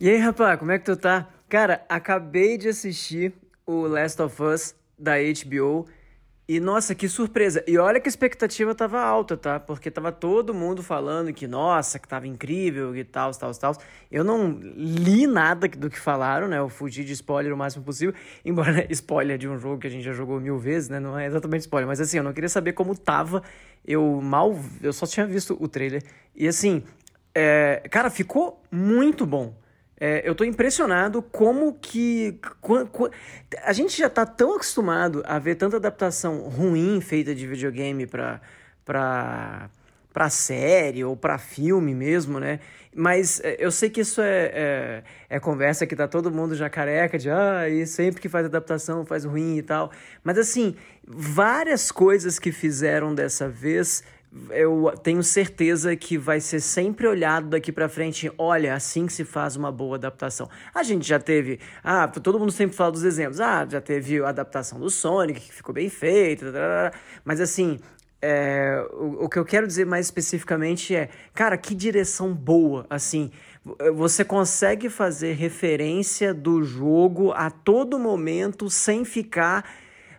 E aí, rapaz, como é que tu tá? Cara, acabei de assistir o Last of Us da HBO e nossa, que surpresa! E olha que a expectativa tava alta, tá? Porque tava todo mundo falando que, nossa, que tava incrível e tal, tal, tal. Eu não li nada do que falaram, né? Eu fugi de spoiler o máximo possível. Embora, spoiler de um jogo que a gente já jogou mil vezes, né? Não é exatamente spoiler, mas assim, eu não queria saber como tava. Eu mal. Eu só tinha visto o trailer. E assim, é, cara, ficou muito bom. É, eu tô impressionado como que. A gente já tá tão acostumado a ver tanta adaptação ruim feita de videogame pra, pra, pra série ou pra filme mesmo, né? Mas é, eu sei que isso é, é, é, conversa que tá todo mundo já careca de ah, e sempre que faz adaptação faz ruim e tal. Mas assim, várias coisas que fizeram dessa vez eu tenho certeza que vai ser sempre olhado daqui para frente. Olha, assim que se faz uma boa adaptação. A gente já teve, ah, todo mundo sempre fala dos exemplos. Ah, já teve a adaptação do Sonic que ficou bem feita, mas assim, é, o, o que eu quero dizer mais especificamente é, cara, que direção boa, assim. Você consegue fazer referência do jogo a todo momento sem ficar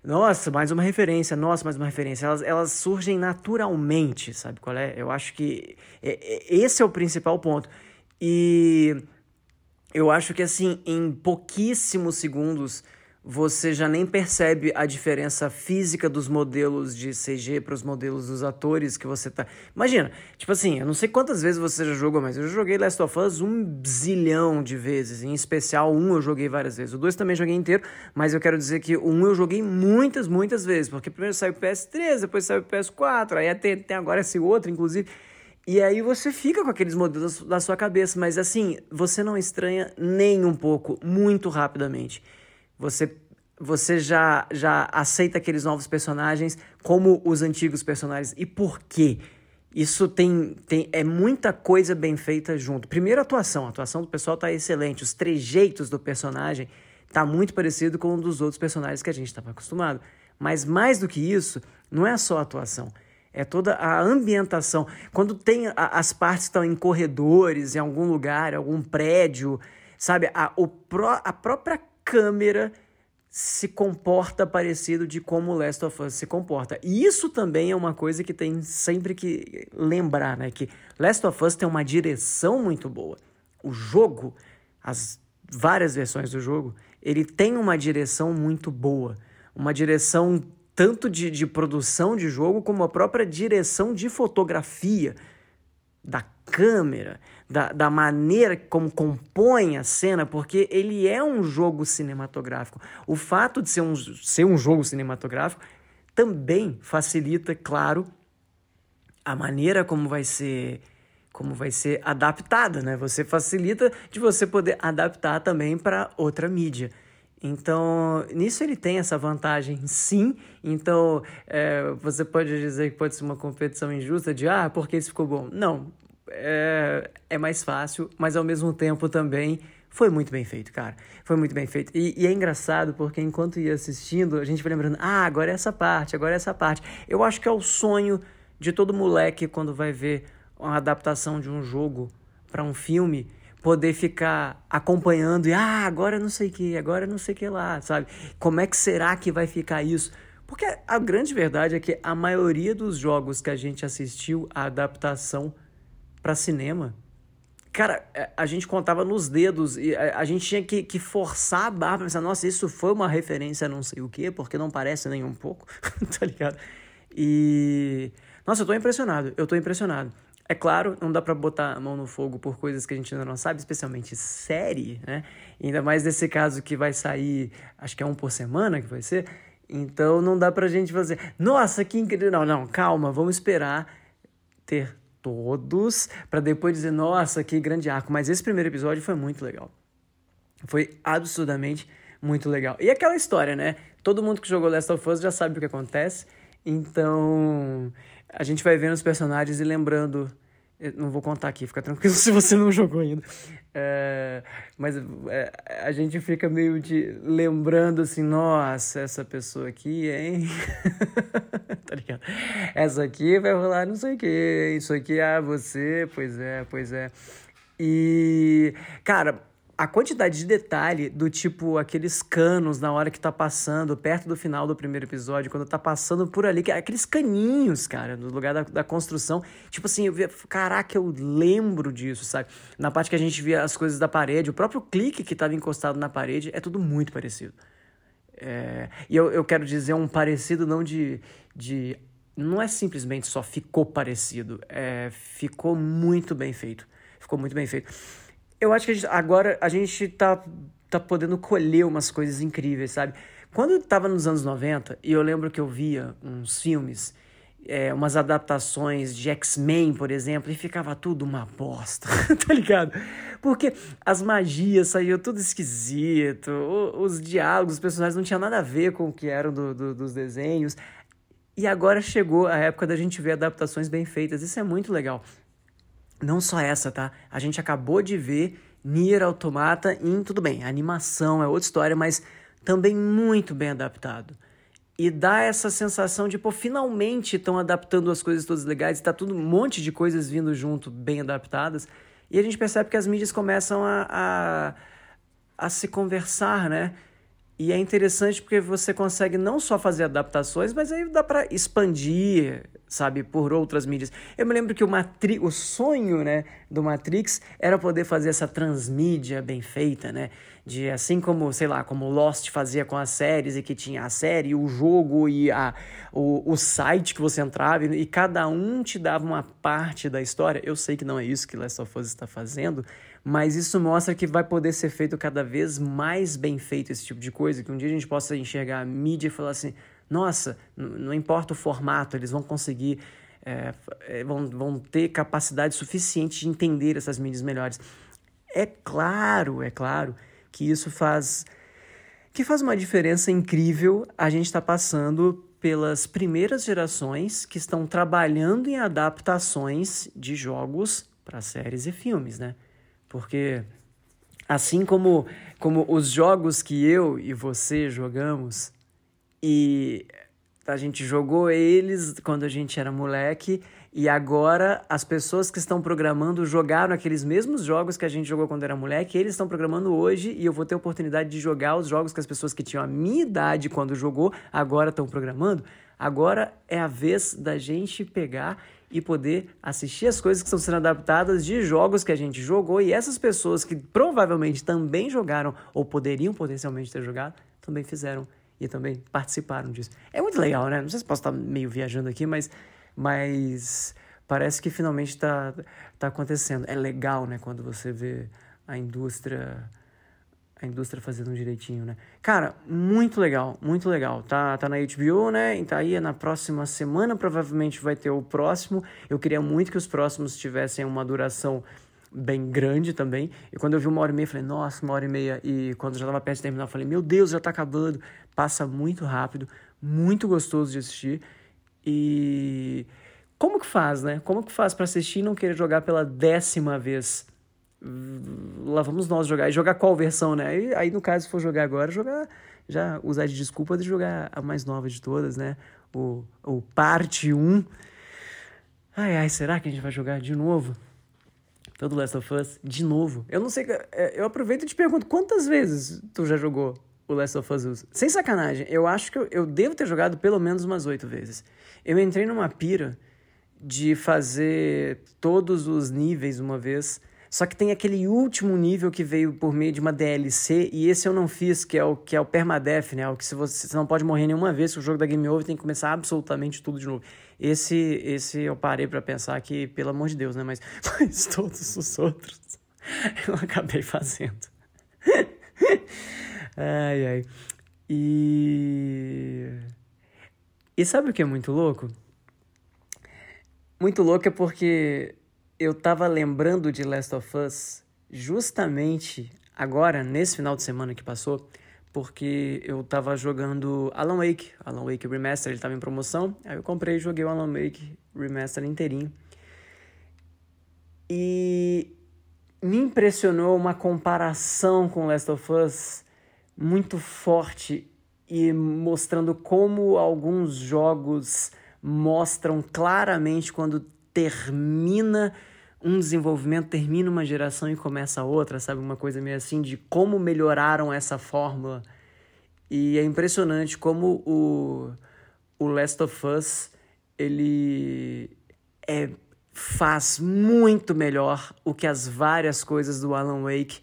nossa, mais uma referência, nossa, mais uma referência. Elas, elas surgem naturalmente, sabe qual é? Eu acho que esse é o principal ponto. E eu acho que, assim, em pouquíssimos segundos você já nem percebe a diferença física dos modelos de CG para os modelos dos atores que você tá. Imagina, tipo assim, eu não sei quantas vezes você já jogou, mas eu joguei Last of Us um zilhão de vezes. Em especial, um eu joguei várias vezes. O dois também joguei inteiro, mas eu quero dizer que o um eu joguei muitas, muitas vezes. Porque primeiro saiu o PS3, depois saiu o PS4, aí tem, tem agora esse outro, inclusive. E aí você fica com aqueles modelos da sua cabeça, mas assim, você não estranha nem um pouco, muito rapidamente. Você você já já aceita aqueles novos personagens como os antigos personagens e por quê? Isso tem, tem é muita coisa bem feita junto. Primeiro a atuação, a atuação do pessoal tá excelente, os trejeitos do personagem tá muito parecido com um dos outros personagens que a gente estava acostumado. Mas mais do que isso, não é só a atuação, é toda a ambientação. Quando tem a, as partes estão em corredores, em algum lugar, algum prédio, sabe? A, o pró, a própria câmera se comporta parecido de como Last of Us se comporta. E isso também é uma coisa que tem sempre que lembrar, né? Que Last of Us tem uma direção muito boa. O jogo, as várias versões do jogo, ele tem uma direção muito boa. Uma direção tanto de, de produção de jogo como a própria direção de fotografia da câmera, da, da maneira como compõe a cena, porque ele é um jogo cinematográfico. O fato de ser um, ser um jogo cinematográfico também facilita, claro, a maneira como vai ser como vai ser adaptada, né? Você facilita de você poder adaptar também para outra mídia. Então, nisso ele tem essa vantagem, sim. Então, é, você pode dizer que pode ser uma competição injusta de, ah, porque isso ficou bom. Não, é, é mais fácil, mas ao mesmo tempo também foi muito bem feito, cara. Foi muito bem feito. E, e, é engraçado porque enquanto ia assistindo, a gente vai lembrando, ah, agora é essa parte, agora é essa parte. Eu acho que é o sonho de todo moleque quando vai ver uma adaptação de um jogo para um filme, poder ficar acompanhando e, ah, agora não sei o que, agora não sei o que lá, sabe? Como é que será que vai ficar isso? Porque a grande verdade é que a maioria dos jogos que a gente assistiu a adaptação para cinema. Cara, é, a gente contava nos dedos e a gente tinha que, que forçar a barra pra pensar, nossa, isso foi uma referência a não sei o quê, porque não parece nem um pouco, tá ligado? E. Nossa, eu tô impressionado, eu tô impressionado. É claro, não dá para botar a mão no fogo por coisas que a gente ainda não sabe, especialmente série, né? Ainda mais nesse caso que vai sair, acho que é um por semana que vai ser. Então não dá pra gente fazer, nossa, que incrível. Não, não, calma, vamos esperar ter todos, para depois dizer, nossa, que grande arco. Mas esse primeiro episódio foi muito legal. Foi absurdamente muito legal. E aquela história, né? Todo mundo que jogou Last of Us já sabe o que acontece. Então, a gente vai vendo os personagens e lembrando eu não vou contar aqui, fica tranquilo se você não jogou ainda. É, mas é, a gente fica meio de lembrando assim, nossa, essa pessoa aqui, hein? tá ligado? Essa aqui vai rolar não sei o que, isso aqui, ah, você, pois é, pois é. E, cara, a quantidade de detalhe do tipo aqueles canos na hora que tá passando, perto do final do primeiro episódio, quando tá passando por ali, aqueles caninhos, cara, no lugar da, da construção. Tipo assim, eu via, caraca, eu lembro disso, sabe? Na parte que a gente via as coisas da parede, o próprio clique que tava encostado na parede, é tudo muito parecido. É, e eu, eu quero dizer um parecido não de, de. Não é simplesmente só ficou parecido, é, ficou muito bem feito. Ficou muito bem feito eu acho que a gente, agora a gente tá, tá podendo colher umas coisas incríveis, sabe? Quando eu tava nos anos 90, e eu lembro que eu via uns filmes, é, umas adaptações de X-Men, por exemplo, e ficava tudo uma bosta, tá ligado? Porque as magias saíam tudo esquisito, os diálogos, os personagens não tinham nada a ver com o que eram do, do, dos desenhos. E agora chegou a época da gente ver adaptações bem feitas, isso é muito legal. Não só essa, tá? A gente acabou de ver Nier Automata em, tudo bem, animação é outra história, mas também muito bem adaptado. E dá essa sensação de, pô, finalmente estão adaptando as coisas todas legais, está tudo um monte de coisas vindo junto, bem adaptadas. E a gente percebe que as mídias começam a, a, a se conversar, né? E é interessante porque você consegue não só fazer adaptações, mas aí dá para expandir, sabe, por outras mídias. Eu me lembro que o, Matri o sonho, né, do Matrix era poder fazer essa transmídia bem feita, né? De assim como, sei lá, como Lost fazia com as séries e que tinha a série, o jogo e a, o, o site que você entrava e, cada um te dava uma parte da história. Eu sei que não é isso que Last of Us está fazendo, mas isso mostra que vai poder ser feito cada vez mais bem feito esse tipo de coisa, que um dia a gente possa enxergar a mídia e falar assim, nossa, não importa o formato, eles vão conseguir, é, é, vão, vão ter capacidade suficiente de entender essas mídias melhores. É claro, é claro que isso faz que faz uma diferença incrível a gente está passando pelas primeiras gerações que estão trabalhando em adaptações de jogos para séries e filmes, né? Porque assim como, como os jogos que eu e você jogamos, e a gente jogou eles quando a gente era moleque, e agora as pessoas que estão programando jogaram aqueles mesmos jogos que a gente jogou quando era moleque, eles estão programando hoje, e eu vou ter a oportunidade de jogar os jogos que as pessoas que tinham a minha idade quando jogou agora estão programando. Agora é a vez da gente pegar e poder assistir as coisas que estão sendo adaptadas de jogos que a gente jogou e essas pessoas que provavelmente também jogaram ou poderiam potencialmente ter jogado, também fizeram e também participaram disso. É muito legal, né? Não sei se posso estar meio viajando aqui, mas, mas parece que finalmente está tá acontecendo. É legal, né? Quando você vê a indústria a indústria fazendo direitinho, né? Cara, muito legal, muito legal. Tá, tá na HBO, né? Então aí na próxima semana provavelmente vai ter o próximo. Eu queria muito que os próximos tivessem uma duração bem grande também. E quando eu vi uma hora e meia, falei, nossa, uma hora e meia. E quando já tava perto de terminar, falei, meu Deus, já tá acabando. Passa muito rápido, muito gostoso de assistir. E como que faz, né? Como que faz para assistir e não querer jogar pela décima vez? lá vamos nós jogar. E jogar qual versão, né? E, aí, no caso, se for jogar agora, jogar. Já usar de desculpa de jogar a mais nova de todas, né? O, o parte 1. Ai, ai, será que a gente vai jogar de novo? Todo Last of Us de novo. Eu não sei. É, eu aproveito e te pergunto: quantas vezes tu já jogou o Last of Us? Sem sacanagem, eu acho que eu, eu devo ter jogado pelo menos umas oito vezes. Eu entrei numa pira de fazer todos os níveis uma vez só que tem aquele último nível que veio por meio de uma DLC, e esse eu não fiz, que é o que é o permadeath, né? O que se você, você não pode morrer nenhuma vez, se o jogo da Game Over tem que começar absolutamente tudo de novo. Esse esse eu parei para pensar que, pelo amor de Deus, né? Mas, mas todos os outros eu acabei fazendo. ai, ai. E. E sabe o que é muito louco? Muito louco é porque eu tava lembrando de Last of Us justamente agora, nesse final de semana que passou, porque eu tava jogando Alan Wake, Alan Wake Remaster, ele tava em promoção, aí eu comprei e joguei o Alan Wake Remaster inteirinho. E me impressionou uma comparação com Last of Us muito forte e mostrando como alguns jogos mostram claramente quando termina um desenvolvimento termina uma geração e começa outra, sabe? Uma coisa meio assim de como melhoraram essa fórmula. E é impressionante como o, o Last of Us ele é, faz muito melhor o que as várias coisas do Alan Wake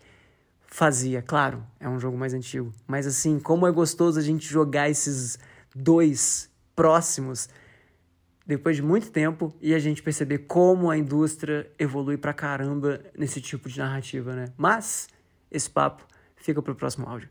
fazia. Claro, é um jogo mais antigo, mas assim, como é gostoso a gente jogar esses dois próximos depois de muito tempo e a gente perceber como a indústria evolui pra caramba nesse tipo de narrativa, né? Mas esse papo fica pro próximo áudio.